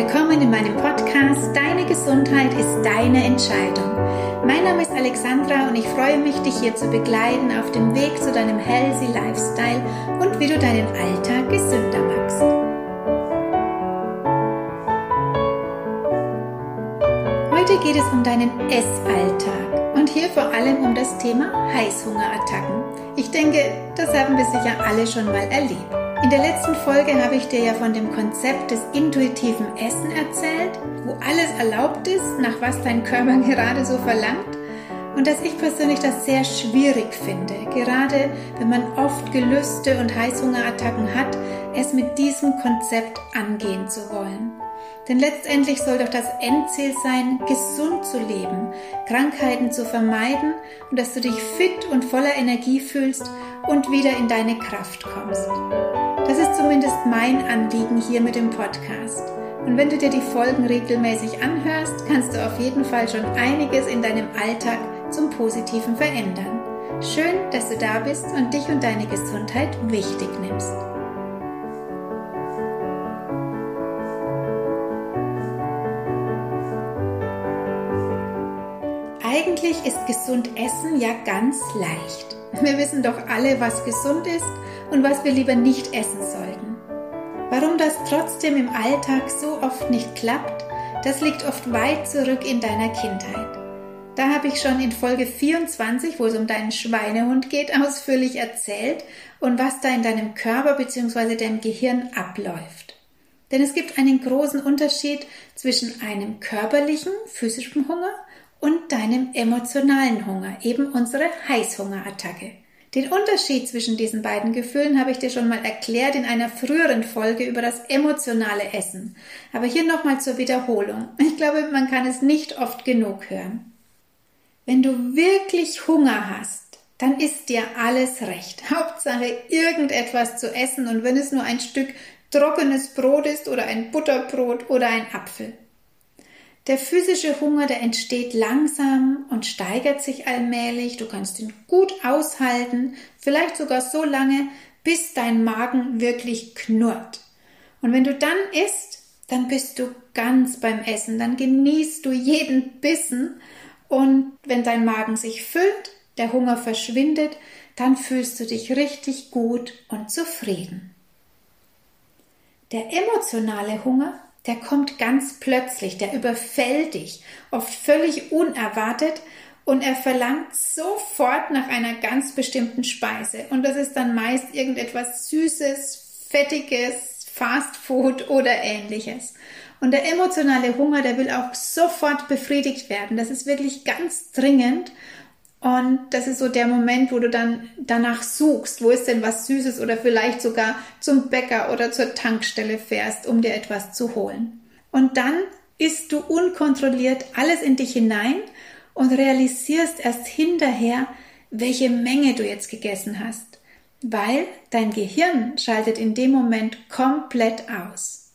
willkommen in meinem Podcast Deine Gesundheit ist deine Entscheidung. Mein Name ist Alexandra und ich freue mich, dich hier zu begleiten auf dem Weg zu deinem healthy Lifestyle und wie du deinen Alltag gesünder machst. Heute geht es um deinen Essalltag und hier vor allem um das Thema Heißhungerattacken. Ich denke, das haben wir sicher alle schon mal erlebt. In der letzten Folge habe ich dir ja von dem Konzept des intuitiven Essen erzählt, wo alles erlaubt ist, nach was dein Körper gerade so verlangt. Und dass ich persönlich das sehr schwierig finde, gerade wenn man oft Gelüste und Heißhungerattacken hat, es mit diesem Konzept angehen zu wollen. Denn letztendlich soll doch das Endziel sein, gesund zu leben, Krankheiten zu vermeiden und dass du dich fit und voller Energie fühlst und wieder in deine Kraft kommst. Das ist zumindest mein Anliegen hier mit dem Podcast. Und wenn du dir die Folgen regelmäßig anhörst, kannst du auf jeden Fall schon einiges in deinem Alltag zum Positiven verändern. Schön, dass du da bist und dich und deine Gesundheit wichtig nimmst. Eigentlich ist gesund Essen ja ganz leicht. Wir wissen doch alle, was gesund ist und was wir lieber nicht essen sollten. Warum das trotzdem im Alltag so oft nicht klappt, das liegt oft weit zurück in deiner Kindheit. Da habe ich schon in Folge 24, wo es um deinen Schweinehund geht, ausführlich erzählt und was da in deinem Körper bzw. deinem Gehirn abläuft. Denn es gibt einen großen Unterschied zwischen einem körperlichen, physischen Hunger und deinem emotionalen Hunger, eben unsere Heißhungerattacke. Den Unterschied zwischen diesen beiden Gefühlen habe ich dir schon mal erklärt in einer früheren Folge über das emotionale Essen. Aber hier nochmal zur Wiederholung. Ich glaube, man kann es nicht oft genug hören. Wenn du wirklich Hunger hast, dann ist dir alles recht. Hauptsache irgendetwas zu essen und wenn es nur ein Stück trockenes Brot ist oder ein Butterbrot oder ein Apfel. Der physische Hunger, der entsteht langsam und steigert sich allmählich. Du kannst ihn gut aushalten, vielleicht sogar so lange, bis dein Magen wirklich knurrt. Und wenn du dann isst, dann bist du ganz beim Essen, dann genießt du jeden Bissen und wenn dein Magen sich füllt, der Hunger verschwindet, dann fühlst du dich richtig gut und zufrieden. Der emotionale Hunger, der kommt ganz plötzlich, der überfällt dich, oft völlig unerwartet und er verlangt sofort nach einer ganz bestimmten Speise. Und das ist dann meist irgendetwas Süßes, Fettiges, Fast Food oder ähnliches. Und der emotionale Hunger, der will auch sofort befriedigt werden. Das ist wirklich ganz dringend. Und das ist so der Moment, wo du dann danach suchst, wo ist denn was Süßes oder vielleicht sogar zum Bäcker oder zur Tankstelle fährst, um dir etwas zu holen. Und dann isst du unkontrolliert alles in dich hinein und realisierst erst hinterher, welche Menge du jetzt gegessen hast, weil dein Gehirn schaltet in dem Moment komplett aus.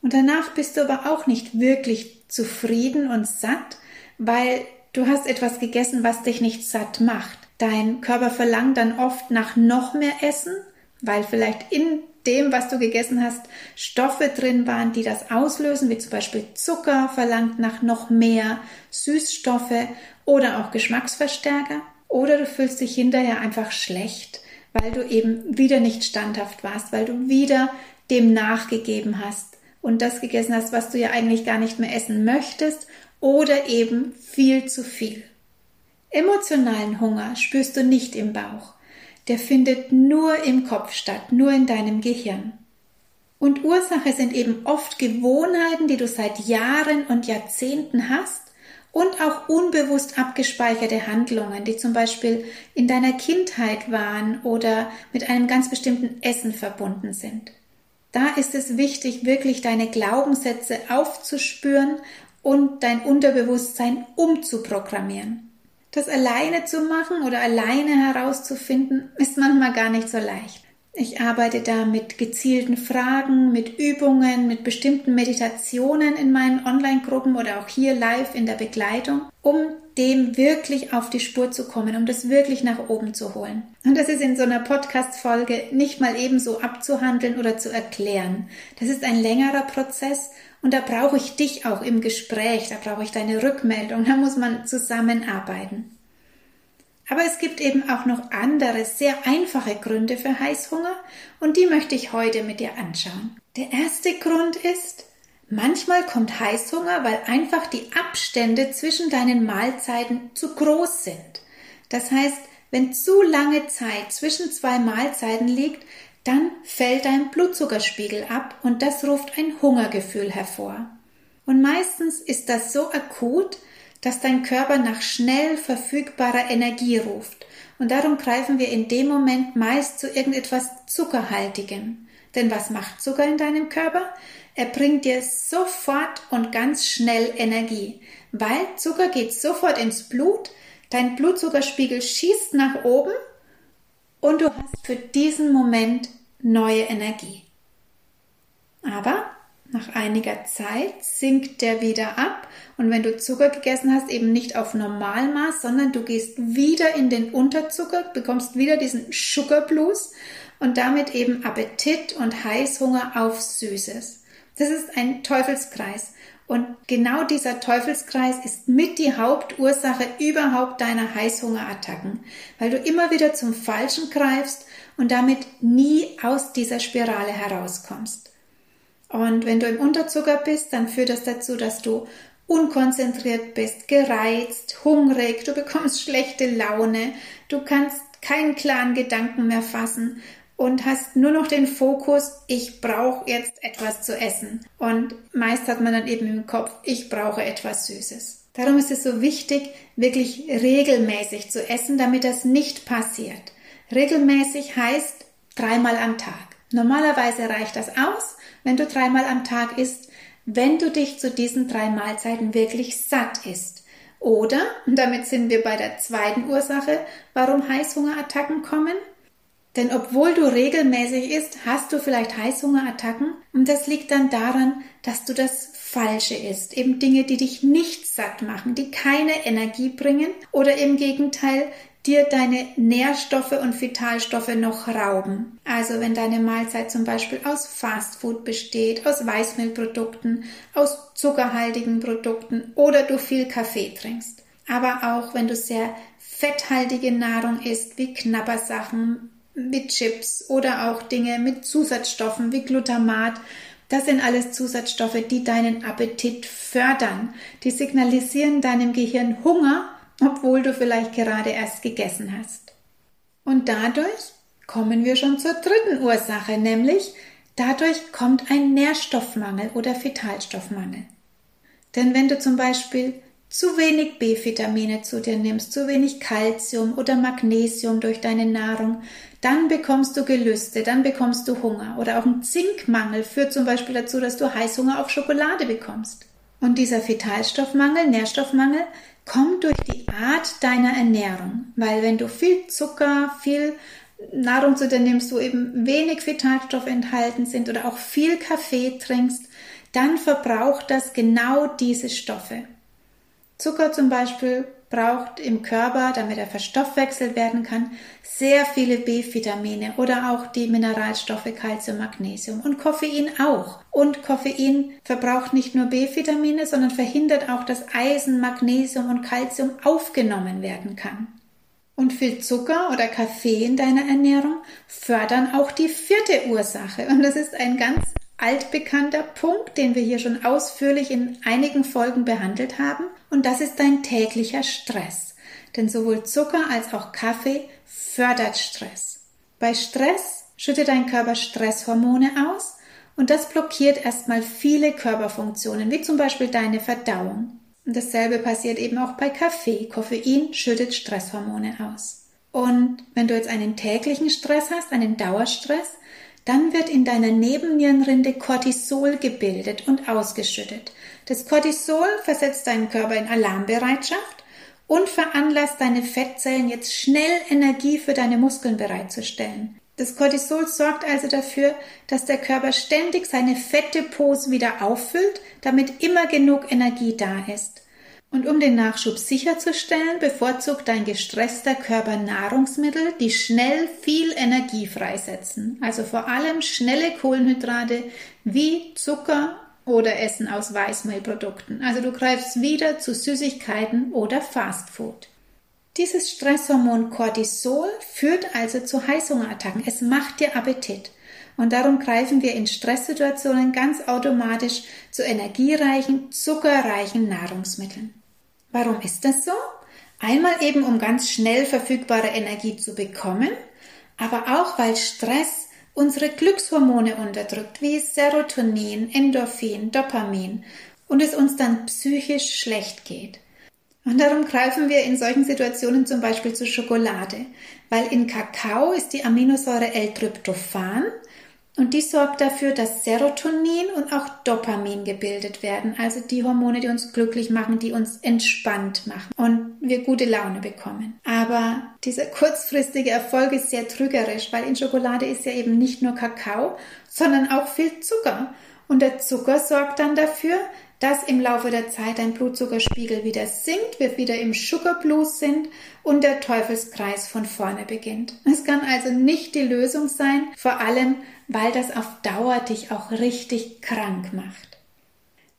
Und danach bist du aber auch nicht wirklich zufrieden und satt, weil Du hast etwas gegessen, was dich nicht satt macht. Dein Körper verlangt dann oft nach noch mehr Essen, weil vielleicht in dem, was du gegessen hast, Stoffe drin waren, die das auslösen, wie zum Beispiel Zucker verlangt nach noch mehr, Süßstoffe oder auch Geschmacksverstärker. Oder du fühlst dich hinterher einfach schlecht, weil du eben wieder nicht standhaft warst, weil du wieder dem nachgegeben hast und das gegessen hast, was du ja eigentlich gar nicht mehr essen möchtest oder eben viel zu viel. Emotionalen Hunger spürst du nicht im Bauch. Der findet nur im Kopf statt, nur in deinem Gehirn. Und Ursache sind eben oft Gewohnheiten, die du seit Jahren und Jahrzehnten hast und auch unbewusst abgespeicherte Handlungen, die zum Beispiel in deiner Kindheit waren oder mit einem ganz bestimmten Essen verbunden sind. Da ist es wichtig, wirklich deine Glaubenssätze aufzuspüren und dein Unterbewusstsein umzuprogrammieren. Das alleine zu machen oder alleine herauszufinden, ist manchmal gar nicht so leicht. Ich arbeite da mit gezielten Fragen, mit Übungen, mit bestimmten Meditationen in meinen Online-Gruppen oder auch hier live in der Begleitung, um dem wirklich auf die Spur zu kommen, um das wirklich nach oben zu holen. Und das ist in so einer Podcast-Folge nicht mal ebenso abzuhandeln oder zu erklären. Das ist ein längerer Prozess und da brauche ich dich auch im Gespräch, da brauche ich deine Rückmeldung, da muss man zusammenarbeiten. Aber es gibt eben auch noch andere, sehr einfache Gründe für Heißhunger und die möchte ich heute mit dir anschauen. Der erste Grund ist, manchmal kommt Heißhunger, weil einfach die Abstände zwischen deinen Mahlzeiten zu groß sind. Das heißt, wenn zu lange Zeit zwischen zwei Mahlzeiten liegt, dann fällt dein Blutzuckerspiegel ab und das ruft ein Hungergefühl hervor. Und meistens ist das so akut, dass dein Körper nach schnell verfügbarer Energie ruft. Und darum greifen wir in dem Moment meist zu irgendetwas Zuckerhaltigem. Denn was macht Zucker in deinem Körper? Er bringt dir sofort und ganz schnell Energie, weil Zucker geht sofort ins Blut, dein Blutzuckerspiegel schießt nach oben. Und du hast für diesen Moment neue Energie. Aber nach einiger Zeit sinkt der wieder ab. Und wenn du Zucker gegessen hast, eben nicht auf Normalmaß, sondern du gehst wieder in den Unterzucker, bekommst wieder diesen Sugar Blues und damit eben Appetit und Heißhunger auf Süßes. Das ist ein Teufelskreis. Und genau dieser Teufelskreis ist mit die Hauptursache überhaupt deiner Heißhungerattacken, weil du immer wieder zum Falschen greifst und damit nie aus dieser Spirale herauskommst. Und wenn du im Unterzucker bist, dann führt das dazu, dass du unkonzentriert bist, gereizt, hungrig, du bekommst schlechte Laune, du kannst keinen klaren Gedanken mehr fassen und hast nur noch den Fokus, ich brauche jetzt etwas zu essen. Und meist hat man dann eben im Kopf, ich brauche etwas Süßes. Darum ist es so wichtig, wirklich regelmäßig zu essen, damit das nicht passiert. Regelmäßig heißt dreimal am Tag. Normalerweise reicht das aus, wenn du dreimal am Tag isst, wenn du dich zu diesen drei Mahlzeiten wirklich satt isst. Oder, und damit sind wir bei der zweiten Ursache, warum Heißhungerattacken kommen, denn obwohl du regelmäßig isst, hast du vielleicht Heißhungerattacken und das liegt dann daran, dass du das Falsche isst. Eben Dinge, die dich nicht satt machen, die keine Energie bringen oder im Gegenteil dir deine Nährstoffe und Vitalstoffe noch rauben. Also wenn deine Mahlzeit zum Beispiel aus Fastfood besteht, aus Weißmehlprodukten, aus zuckerhaltigen Produkten oder du viel Kaffee trinkst. Aber auch wenn du sehr fetthaltige Nahrung isst, wie Knabbersachen, mit Chips oder auch Dinge mit Zusatzstoffen wie Glutamat, das sind alles Zusatzstoffe, die deinen Appetit fördern. Die signalisieren deinem Gehirn Hunger obwohl du vielleicht gerade erst gegessen hast. Und dadurch kommen wir schon zur dritten Ursache, nämlich dadurch kommt ein Nährstoffmangel oder Vitalstoffmangel. Denn wenn du zum Beispiel zu wenig B-Vitamine zu dir nimmst, zu wenig Kalzium oder Magnesium durch deine Nahrung, dann bekommst du Gelüste, dann bekommst du Hunger. Oder auch ein Zinkmangel führt zum Beispiel dazu, dass du Heißhunger auf Schokolade bekommst. Und dieser Vitalstoffmangel, Nährstoffmangel, kommt durch die Art deiner Ernährung. Weil wenn du viel Zucker, viel Nahrung zu dir nimmst, wo eben wenig Vitalstoffe enthalten sind oder auch viel Kaffee trinkst, dann verbraucht das genau diese Stoffe. Zucker zum Beispiel braucht im Körper, damit er verstoffwechselt werden kann, sehr viele B-Vitamine oder auch die Mineralstoffe Calcium, Magnesium und Koffein auch. Und Koffein verbraucht nicht nur B-Vitamine, sondern verhindert auch, dass Eisen, Magnesium und Calcium aufgenommen werden kann. Und viel Zucker oder Kaffee in deiner Ernährung fördern auch die vierte Ursache. Und das ist ein ganz altbekannter Punkt, den wir hier schon ausführlich in einigen Folgen behandelt haben, und das ist dein täglicher Stress. Denn sowohl Zucker als auch Kaffee fördert Stress. Bei Stress schüttet dein Körper Stresshormone aus und das blockiert erstmal viele Körperfunktionen, wie zum Beispiel deine Verdauung. Und dasselbe passiert eben auch bei Kaffee. Koffein schüttet Stresshormone aus. Und wenn du jetzt einen täglichen Stress hast, einen Dauerstress, dann wird in deiner Nebennierenrinde Cortisol gebildet und ausgeschüttet. Das Cortisol versetzt deinen Körper in Alarmbereitschaft und veranlasst deine Fettzellen jetzt schnell Energie für deine Muskeln bereitzustellen. Das Cortisol sorgt also dafür, dass der Körper ständig seine Fettdepots wieder auffüllt, damit immer genug Energie da ist. Und um den Nachschub sicherzustellen, bevorzugt dein gestresster Körper Nahrungsmittel, die schnell viel Energie freisetzen. Also vor allem schnelle Kohlenhydrate wie Zucker oder Essen aus Weißmehlprodukten. Also du greifst wieder zu Süßigkeiten oder Fastfood. Dieses Stresshormon Cortisol führt also zu Heißhungerattacken. Es macht dir Appetit. Und darum greifen wir in Stresssituationen ganz automatisch zu energiereichen, zuckerreichen Nahrungsmitteln. Warum ist das so? Einmal eben, um ganz schnell verfügbare Energie zu bekommen, aber auch, weil Stress unsere Glückshormone unterdrückt, wie Serotonin, Endorphin, Dopamin und es uns dann psychisch schlecht geht. Und darum greifen wir in solchen Situationen zum Beispiel zu Schokolade, weil in Kakao ist die Aminosäure L-Tryptophan und die sorgt dafür, dass Serotonin und auch Dopamin gebildet werden, also die Hormone, die uns glücklich machen, die uns entspannt machen und wir gute Laune bekommen. Aber dieser kurzfristige Erfolg ist sehr trügerisch, weil in Schokolade ist ja eben nicht nur Kakao, sondern auch viel Zucker. Und der Zucker sorgt dann dafür, dass im Laufe der Zeit dein Blutzuckerspiegel wieder sinkt, wir wieder im Sugar Blues sind und der Teufelskreis von vorne beginnt. Es kann also nicht die Lösung sein, vor allem weil das auf Dauer dich auch richtig krank macht.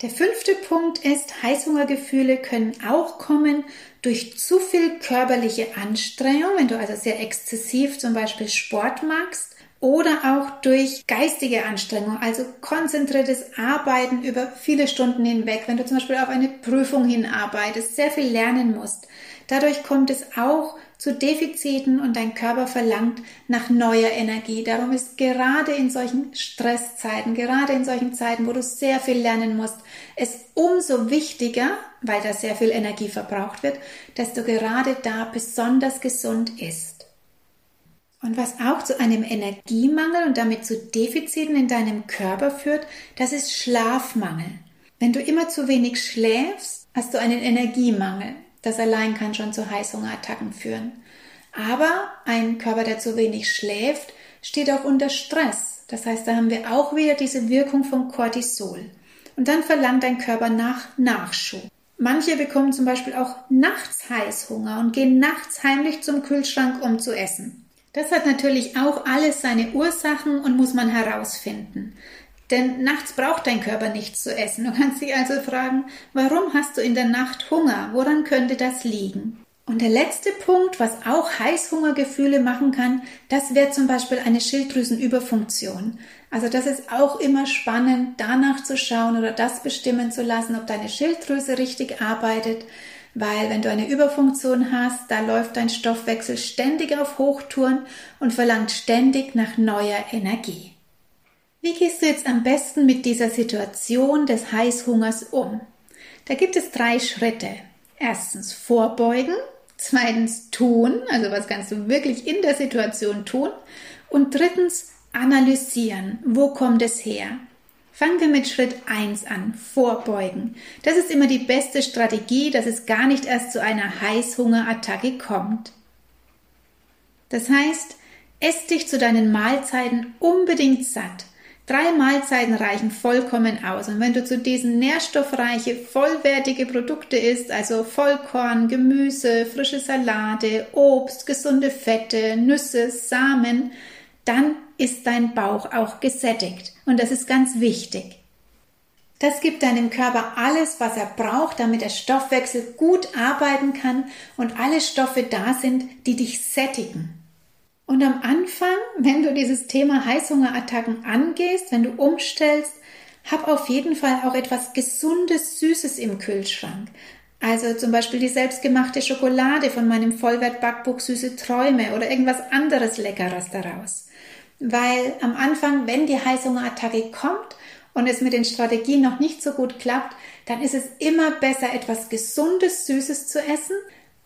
Der fünfte Punkt ist, Heißhungergefühle können auch kommen durch zu viel körperliche Anstrengung, wenn du also sehr exzessiv zum Beispiel Sport magst oder auch durch geistige Anstrengung, also konzentriertes Arbeiten über viele Stunden hinweg, wenn du zum Beispiel auf eine Prüfung hinarbeitest, sehr viel lernen musst. Dadurch kommt es auch zu Defiziten und dein Körper verlangt nach neuer Energie. Darum ist gerade in solchen Stresszeiten, gerade in solchen Zeiten, wo du sehr viel lernen musst, es umso wichtiger, weil da sehr viel Energie verbraucht wird, dass du gerade da besonders gesund isst. Und was auch zu einem Energiemangel und damit zu Defiziten in deinem Körper führt, das ist Schlafmangel. Wenn du immer zu wenig schläfst, hast du einen Energiemangel. Das allein kann schon zu Heißhungerattacken führen. Aber ein Körper, der zu wenig schläft, steht auch unter Stress. Das heißt, da haben wir auch wieder diese Wirkung von Cortisol. Und dann verlangt dein Körper nach Nachschub. Manche bekommen zum Beispiel auch nachts Heißhunger und gehen nachts heimlich zum Kühlschrank, um zu essen. Das hat natürlich auch alles seine Ursachen und muss man herausfinden. Denn nachts braucht dein Körper nichts zu essen. Du kannst dich also fragen, warum hast du in der Nacht Hunger? Woran könnte das liegen? Und der letzte Punkt, was auch Heißhungergefühle machen kann, das wäre zum Beispiel eine Schilddrüsenüberfunktion. Also das ist auch immer spannend, danach zu schauen oder das bestimmen zu lassen, ob deine Schilddrüse richtig arbeitet. Weil wenn du eine Überfunktion hast, da läuft dein Stoffwechsel ständig auf Hochtouren und verlangt ständig nach neuer Energie. Wie gehst du jetzt am besten mit dieser Situation des Heißhungers um? Da gibt es drei Schritte. Erstens vorbeugen, zweitens tun, also was kannst du wirklich in der Situation tun und drittens analysieren, wo kommt es her? Fangen wir mit Schritt 1 an, vorbeugen. Das ist immer die beste Strategie, dass es gar nicht erst zu einer Heißhungerattacke kommt. Das heißt, ess dich zu deinen Mahlzeiten unbedingt satt. Drei Mahlzeiten reichen vollkommen aus. Und wenn du zu diesen nährstoffreiche, vollwertige Produkte isst, also Vollkorn, Gemüse, frische Salate, Obst, gesunde Fette, Nüsse, Samen, dann ist dein Bauch auch gesättigt. Und das ist ganz wichtig. Das gibt deinem Körper alles, was er braucht, damit der Stoffwechsel gut arbeiten kann und alle Stoffe da sind, die dich sättigen. Und am Anfang, wenn du dieses Thema Heißhungerattacken angehst, wenn du umstellst, hab auf jeden Fall auch etwas Gesundes, Süßes im Kühlschrank. Also zum Beispiel die selbstgemachte Schokolade von meinem Vollwert-Backbuch Süße Träume oder irgendwas anderes Leckeres daraus. Weil am Anfang, wenn die Heißhungerattacke kommt und es mit den Strategien noch nicht so gut klappt, dann ist es immer besser, etwas Gesundes, Süßes zu essen,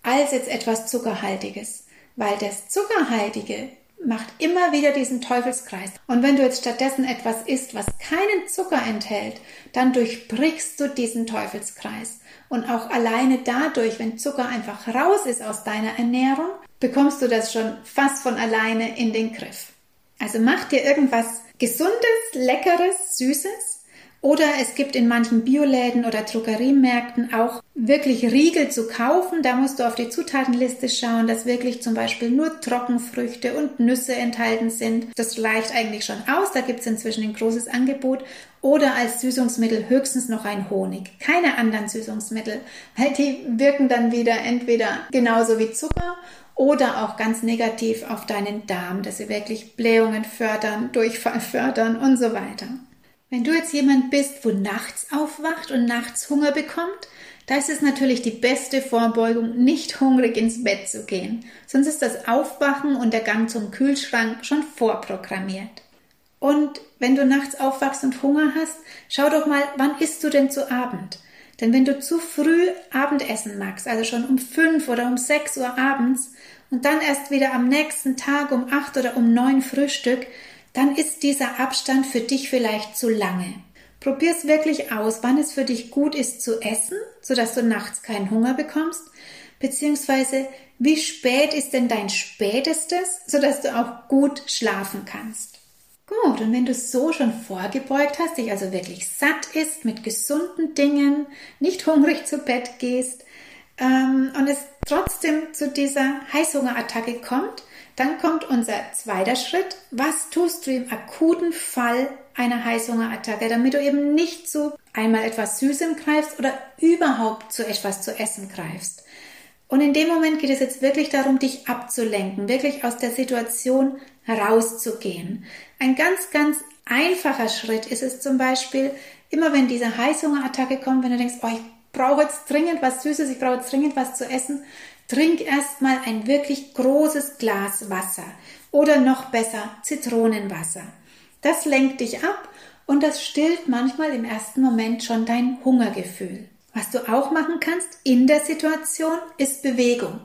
als jetzt etwas Zuckerhaltiges weil das Zuckerhaltige macht immer wieder diesen Teufelskreis. Und wenn du jetzt stattdessen etwas isst, was keinen Zucker enthält, dann durchbrichst du diesen Teufelskreis. Und auch alleine dadurch, wenn Zucker einfach raus ist aus deiner Ernährung, bekommst du das schon fast von alleine in den Griff. Also mach dir irgendwas Gesundes, Leckeres, Süßes oder es gibt in manchen Bioläden oder Drogeriemärkten auch wirklich Riegel zu kaufen. Da musst du auf die Zutatenliste schauen, dass wirklich zum Beispiel nur Trockenfrüchte und Nüsse enthalten sind. Das reicht eigentlich schon aus. Da gibt es inzwischen ein großes Angebot. Oder als Süßungsmittel höchstens noch ein Honig. Keine anderen Süßungsmittel, weil die wirken dann wieder entweder genauso wie Zucker oder auch ganz negativ auf deinen Darm, dass sie wirklich Blähungen fördern, Durchfall fördern und so weiter. Wenn du jetzt jemand bist, wo nachts aufwacht und nachts Hunger bekommt, da ist es natürlich die beste Vorbeugung, nicht hungrig ins Bett zu gehen. Sonst ist das Aufwachen und der Gang zum Kühlschrank schon vorprogrammiert. Und wenn du nachts aufwachst und Hunger hast, schau doch mal, wann isst du denn zu Abend? Denn wenn du zu früh Abendessen magst, also schon um fünf oder um sechs Uhr abends und dann erst wieder am nächsten Tag um acht oder um neun Frühstück, dann ist dieser Abstand für dich vielleicht zu lange. Probier es wirklich aus, wann es für dich gut ist zu essen, sodass du nachts keinen Hunger bekommst, beziehungsweise wie spät ist denn dein spätestes, sodass du auch gut schlafen kannst. Gut, und wenn du so schon vorgebeugt hast, dich also wirklich satt isst mit gesunden Dingen, nicht hungrig zu Bett gehst ähm, und es trotzdem zu dieser Heißhungerattacke kommt, dann kommt unser zweiter Schritt. Was tust du im akuten Fall einer Heißhungerattacke, damit du eben nicht zu einmal etwas Süßem greifst oder überhaupt zu etwas zu essen greifst? Und in dem Moment geht es jetzt wirklich darum, dich abzulenken, wirklich aus der Situation rauszugehen. Ein ganz, ganz einfacher Schritt ist es zum Beispiel, immer wenn diese Heißhungerattacke kommt, wenn du denkst, oh, ich brauche jetzt dringend was Süßes, ich brauche jetzt dringend was zu essen, Trink erstmal ein wirklich großes Glas Wasser oder noch besser Zitronenwasser. Das lenkt dich ab und das stillt manchmal im ersten Moment schon dein Hungergefühl. Was du auch machen kannst in der Situation ist Bewegung.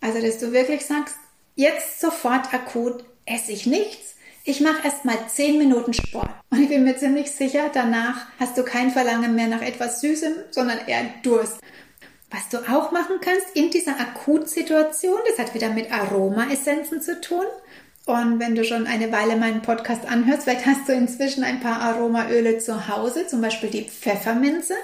Also, dass du wirklich sagst, jetzt sofort akut esse ich nichts. Ich mache erstmal zehn Minuten Sport. Und ich bin mir ziemlich sicher, danach hast du kein Verlangen mehr nach etwas Süßem, sondern eher Durst. Was du auch machen kannst in dieser Akutsituation, das hat wieder mit Aromaessenzen zu tun. Und wenn du schon eine Weile meinen Podcast anhörst, vielleicht hast du inzwischen ein paar Aromaöle zu Hause, zum Beispiel die Pfefferminze.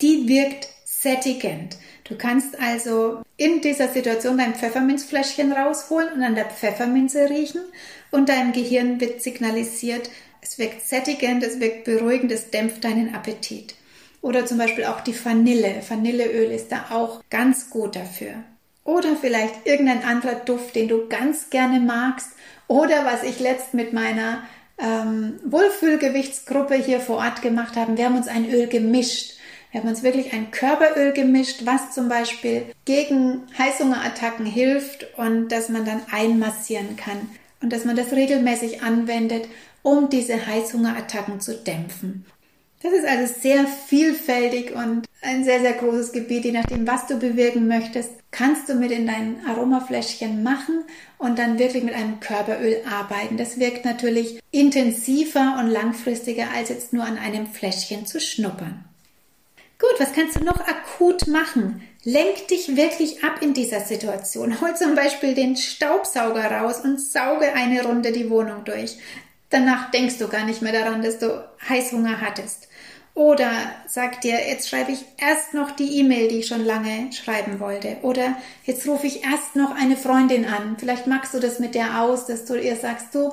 Die wirkt sättigend. Du kannst also in dieser Situation dein Pfefferminzfläschchen rausholen und an der Pfefferminze riechen und deinem Gehirn wird signalisiert, es wirkt sättigend, es wirkt beruhigend, es dämpft deinen Appetit. Oder zum Beispiel auch die Vanille. Vanilleöl ist da auch ganz gut dafür. Oder vielleicht irgendein anderer Duft, den du ganz gerne magst. Oder was ich letzt mit meiner ähm, Wohlfühlgewichtsgruppe hier vor Ort gemacht haben. Wir haben uns ein Öl gemischt. Wir haben uns wirklich ein Körperöl gemischt, was zum Beispiel gegen Heißhungerattacken hilft und dass man dann einmassieren kann und dass man das regelmäßig anwendet, um diese Heißhungerattacken zu dämpfen. Das ist also sehr vielfältig und ein sehr, sehr großes Gebiet. Je nachdem, was du bewirken möchtest, kannst du mit in dein Aromafläschchen machen und dann wirklich mit einem Körperöl arbeiten. Das wirkt natürlich intensiver und langfristiger, als jetzt nur an einem Fläschchen zu schnuppern. Gut, was kannst du noch akut machen? Lenk dich wirklich ab in dieser Situation. Hol zum Beispiel den Staubsauger raus und sauge eine Runde die Wohnung durch. Danach denkst du gar nicht mehr daran, dass du Heißhunger hattest. Oder sag dir, jetzt schreibe ich erst noch die E-Mail, die ich schon lange schreiben wollte. Oder jetzt rufe ich erst noch eine Freundin an. Vielleicht magst du das mit der aus, dass du ihr sagst, du,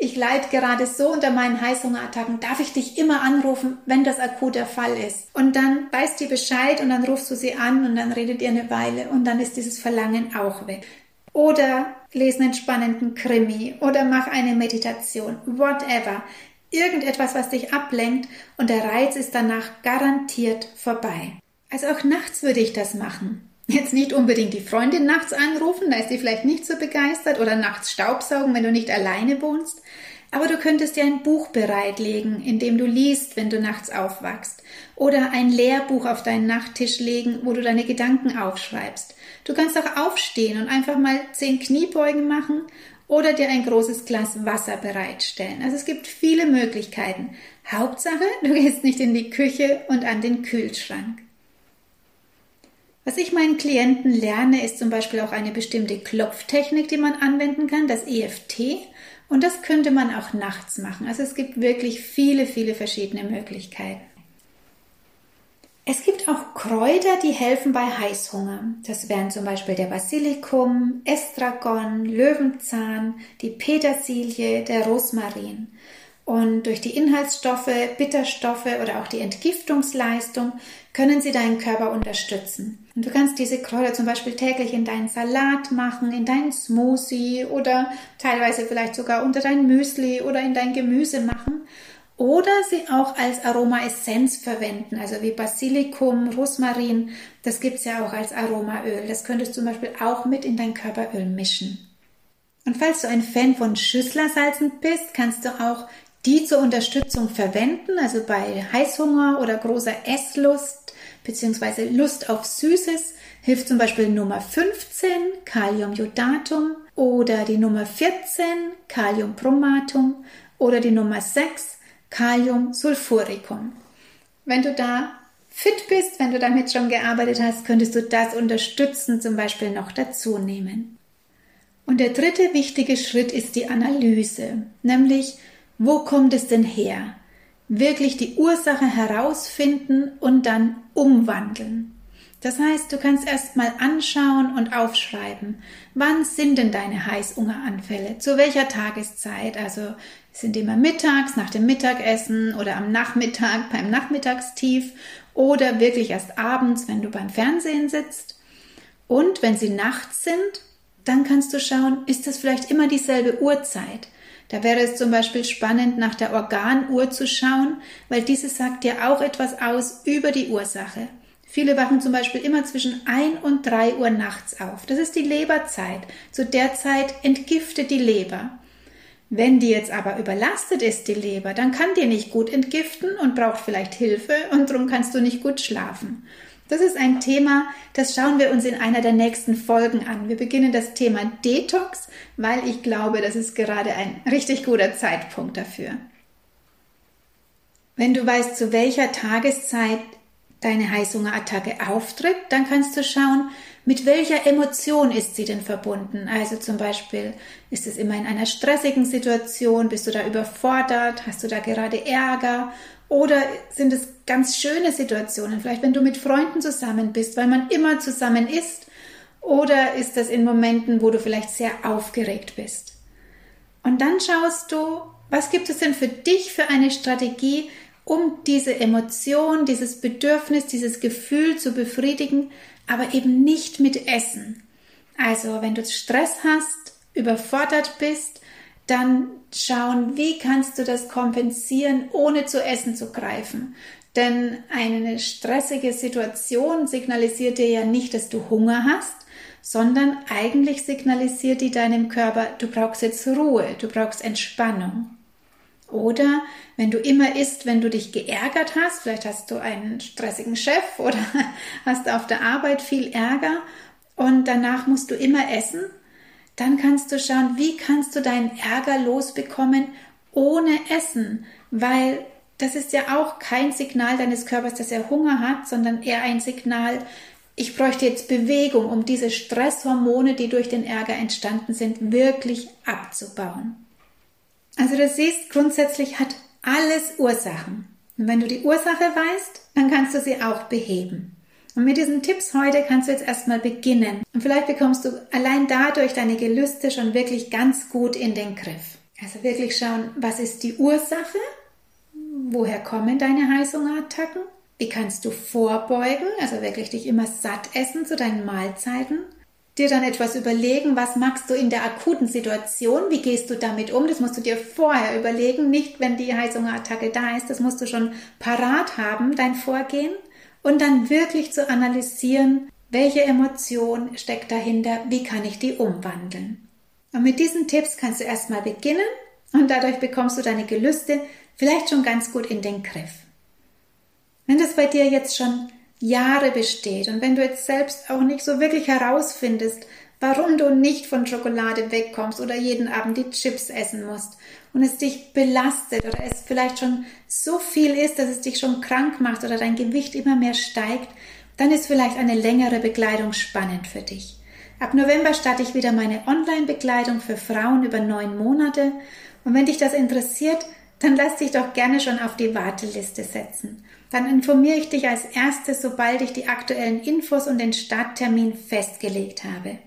ich leide gerade so unter meinen Heißhungerattacken. Darf ich dich immer anrufen, wenn das akut der Fall ist? Und dann weißt du Bescheid und dann rufst du sie an und dann redet ihr eine Weile und dann ist dieses Verlangen auch weg. Oder lesen einen spannenden Krimi oder mach eine Meditation, whatever irgendetwas, was dich ablenkt und der Reiz ist danach garantiert vorbei. Also auch nachts würde ich das machen. Jetzt nicht unbedingt die Freundin nachts anrufen, da ist sie vielleicht nicht so begeistert oder nachts Staubsaugen, wenn du nicht alleine wohnst. Aber du könntest dir ein Buch bereitlegen, in dem du liest, wenn du nachts aufwachst. Oder ein Lehrbuch auf deinen Nachttisch legen, wo du deine Gedanken aufschreibst. Du kannst auch aufstehen und einfach mal zehn Kniebeugen machen oder dir ein großes Glas Wasser bereitstellen. Also es gibt viele Möglichkeiten. Hauptsache, du gehst nicht in die Küche und an den Kühlschrank. Was ich meinen Klienten lerne, ist zum Beispiel auch eine bestimmte Klopftechnik, die man anwenden kann, das EFT. Und das könnte man auch nachts machen. Also es gibt wirklich viele, viele verschiedene Möglichkeiten. Es gibt auch Kräuter, die helfen bei Heißhunger. Das wären zum Beispiel der Basilikum, Estragon, Löwenzahn, die Petersilie, der Rosmarin. Und durch die Inhaltsstoffe, Bitterstoffe oder auch die Entgiftungsleistung können sie deinen Körper unterstützen. Und du kannst diese Kräuter zum Beispiel täglich in deinen Salat machen, in deinen Smoothie oder teilweise vielleicht sogar unter dein Müsli oder in dein Gemüse machen oder sie auch als Aromaessenz verwenden, also wie Basilikum, Rosmarin, das gibt's ja auch als Aromaöl. Das könntest du zum Beispiel auch mit in dein Körperöl mischen. Und falls du ein Fan von Schüsslersalzen bist, kannst du auch die zur Unterstützung verwenden, also bei Heißhunger oder großer Esslust bzw. Lust auf Süßes hilft zum Beispiel Nummer 15 Kaliumjodatum oder die Nummer 14 Kaliumpromatum oder die Nummer 6 Kaliumsulfuricum. Wenn du da fit bist, wenn du damit schon gearbeitet hast, könntest du das unterstützen zum Beispiel noch dazu nehmen. Und der dritte wichtige Schritt ist die Analyse, nämlich wo kommt es denn her? Wirklich die Ursache herausfinden und dann umwandeln. Das heißt, du kannst erst mal anschauen und aufschreiben, wann sind denn deine Heißhungeranfälle, zu welcher Tageszeit, also sind immer mittags, nach dem Mittagessen oder am Nachmittag beim Nachmittagstief oder wirklich erst abends, wenn du beim Fernsehen sitzt. Und wenn sie nachts sind, dann kannst du schauen, ist das vielleicht immer dieselbe Uhrzeit? Da wäre es zum Beispiel spannend, nach der Organuhr zu schauen, weil diese sagt dir auch etwas aus über die Ursache. Viele wachen zum Beispiel immer zwischen 1 und 3 Uhr nachts auf. Das ist die Leberzeit. Zu der Zeit entgiftet die Leber. Wenn die jetzt aber überlastet ist, die Leber, dann kann die nicht gut entgiften und braucht vielleicht Hilfe und darum kannst du nicht gut schlafen. Das ist ein Thema, das schauen wir uns in einer der nächsten Folgen an. Wir beginnen das Thema Detox, weil ich glaube, das ist gerade ein richtig guter Zeitpunkt dafür. Wenn du weißt, zu welcher Tageszeit deine Heißhungerattacke auftritt, dann kannst du schauen, mit welcher Emotion ist sie denn verbunden? Also zum Beispiel, ist es immer in einer stressigen Situation? Bist du da überfordert? Hast du da gerade Ärger? Oder sind es ganz schöne Situationen? Vielleicht, wenn du mit Freunden zusammen bist, weil man immer zusammen ist? Oder ist das in Momenten, wo du vielleicht sehr aufgeregt bist? Und dann schaust du, was gibt es denn für dich für eine Strategie, um diese Emotion, dieses Bedürfnis, dieses Gefühl zu befriedigen, aber eben nicht mit Essen. Also wenn du Stress hast, überfordert bist, dann schauen, wie kannst du das kompensieren, ohne zu essen zu greifen. Denn eine stressige Situation signalisiert dir ja nicht, dass du Hunger hast, sondern eigentlich signalisiert die deinem Körper, du brauchst jetzt Ruhe, du brauchst Entspannung. Oder wenn du immer isst, wenn du dich geärgert hast, vielleicht hast du einen stressigen Chef oder hast auf der Arbeit viel Ärger und danach musst du immer essen, dann kannst du schauen, wie kannst du deinen Ärger losbekommen ohne Essen, weil das ist ja auch kein Signal deines Körpers, dass er Hunger hat, sondern eher ein Signal, ich bräuchte jetzt Bewegung, um diese Stresshormone, die durch den Ärger entstanden sind, wirklich abzubauen. Also du siehst, grundsätzlich hat alles Ursachen. Und wenn du die Ursache weißt, dann kannst du sie auch beheben. Und mit diesen Tipps heute kannst du jetzt erstmal beginnen. Und vielleicht bekommst du allein dadurch deine Gelüste schon wirklich ganz gut in den Griff. Also wirklich schauen, was ist die Ursache? Woher kommen deine Heißhungerattacken? Wie kannst du vorbeugen? Also wirklich dich immer satt essen zu deinen Mahlzeiten dir dann etwas überlegen, was magst du in der akuten Situation, wie gehst du damit um, das musst du dir vorher überlegen, nicht wenn die Heißhungerattacke da ist, das musst du schon parat haben, dein Vorgehen und dann wirklich zu analysieren, welche Emotion steckt dahinter, wie kann ich die umwandeln. Und mit diesen Tipps kannst du erstmal beginnen und dadurch bekommst du deine Gelüste vielleicht schon ganz gut in den Griff. Wenn das bei dir jetzt schon Jahre besteht und wenn du jetzt selbst auch nicht so wirklich herausfindest, warum du nicht von Schokolade wegkommst oder jeden Abend die Chips essen musst und es dich belastet oder es vielleicht schon so viel ist, dass es dich schon krank macht oder dein Gewicht immer mehr steigt, dann ist vielleicht eine längere Begleitung spannend für dich. Ab November starte ich wieder meine Online-Begleitung für Frauen über neun Monate. Und wenn dich das interessiert, dann lass dich doch gerne schon auf die Warteliste setzen. Dann informiere ich dich als erstes, sobald ich die aktuellen Infos und den Starttermin festgelegt habe.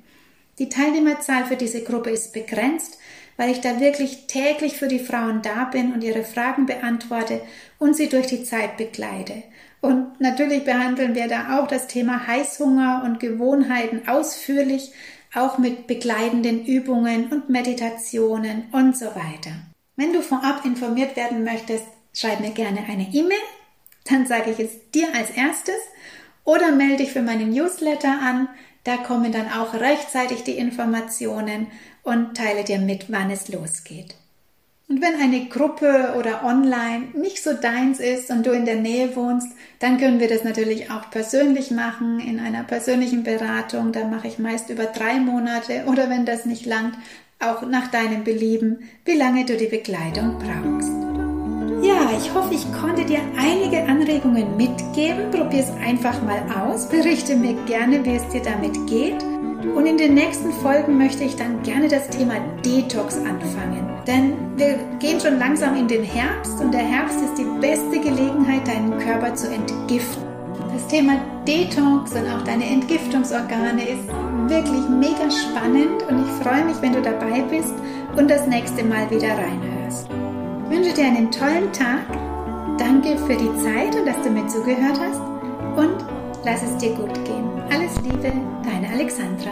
Die Teilnehmerzahl für diese Gruppe ist begrenzt, weil ich da wirklich täglich für die Frauen da bin und ihre Fragen beantworte und sie durch die Zeit begleite. Und natürlich behandeln wir da auch das Thema Heißhunger und Gewohnheiten ausführlich, auch mit begleitenden Übungen und Meditationen und so weiter. Wenn du vorab informiert werden möchtest, schreib mir gerne eine E-Mail, dann sage ich es dir als erstes oder melde dich für meinen Newsletter an, da kommen dann auch rechtzeitig die Informationen und teile dir mit, wann es losgeht. Und wenn eine Gruppe oder online nicht so deins ist und du in der Nähe wohnst, dann können wir das natürlich auch persönlich machen, in einer persönlichen Beratung. Da mache ich meist über drei Monate oder wenn das nicht langt, auch nach deinem Belieben, wie lange du die Begleitung brauchst. Ja, ich hoffe, ich konnte dir einige Anregungen mitgeben. Probier es einfach mal aus. Berichte mir gerne, wie es dir damit geht. Und in den nächsten Folgen möchte ich dann gerne das Thema Detox anfangen. Denn wir gehen schon langsam in den Herbst und der Herbst ist die beste Gelegenheit, deinen Körper zu entgiften. Das Thema Detox und auch deine Entgiftungsorgane ist wirklich mega spannend und ich freue mich, wenn du dabei bist und das nächste Mal wieder reinhörst. Ich wünsche dir einen tollen Tag. Danke für die Zeit und dass du mir zugehört hast und lass es dir gut gehen. Alles Liebe, deine Alexandra.